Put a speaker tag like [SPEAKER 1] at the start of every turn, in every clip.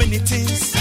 [SPEAKER 1] many things.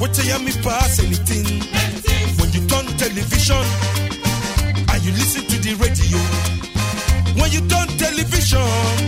[SPEAKER 1] What you hear me pass anything. When you turn television and you listen to the radio. When you turn television.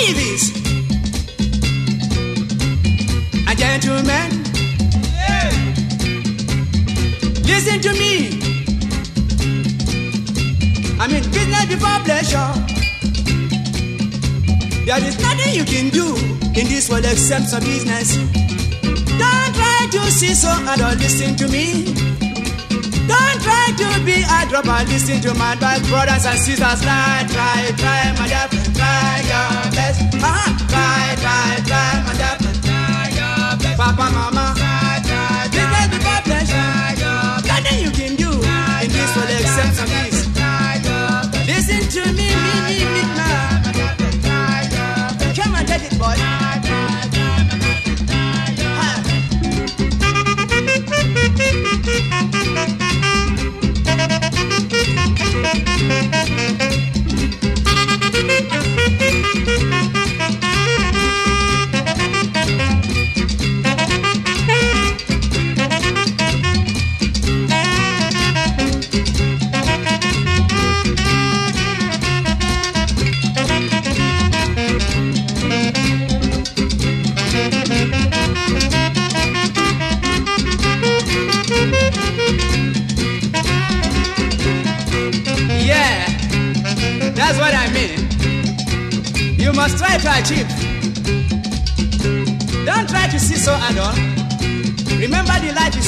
[SPEAKER 2] Ladies and gentlemen, yeah. listen to me. I mean, business before pleasure. There is nothing you can do in this world except some business. Don't try to see so don't listen to me. Don't try to be a dropper, listen to my advice, brothers and sisters. Try, try, try, my dear, try your best. Uh-huh. Try, try, try. Papa, mama. Nothing you in this. Listen to me, me, me, me, man. Come on, take it, boy.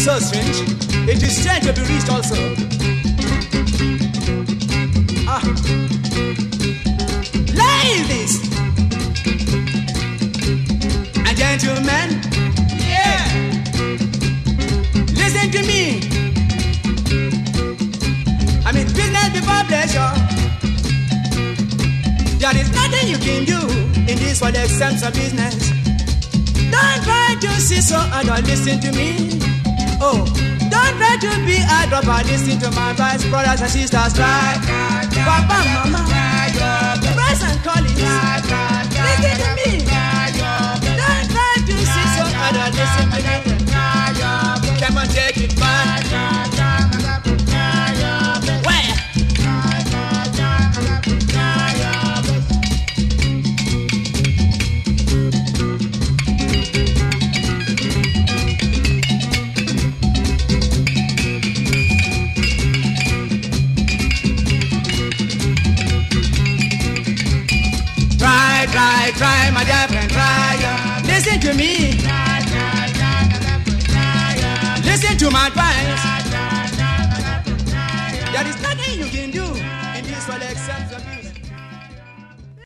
[SPEAKER 2] So strange. It is strange to be reached also. Ah. Ladies and gentlemen, yeah. Listen to me. I mean business before pleasure. There is nothing you can do in this world except of business. Don't try to see so and don't listen to me never listen to my advice, brothers and sisters. Try, Papa, Mama, friends and colleagues, listen to me. Don't try to see some other listen to me. Come and take it back.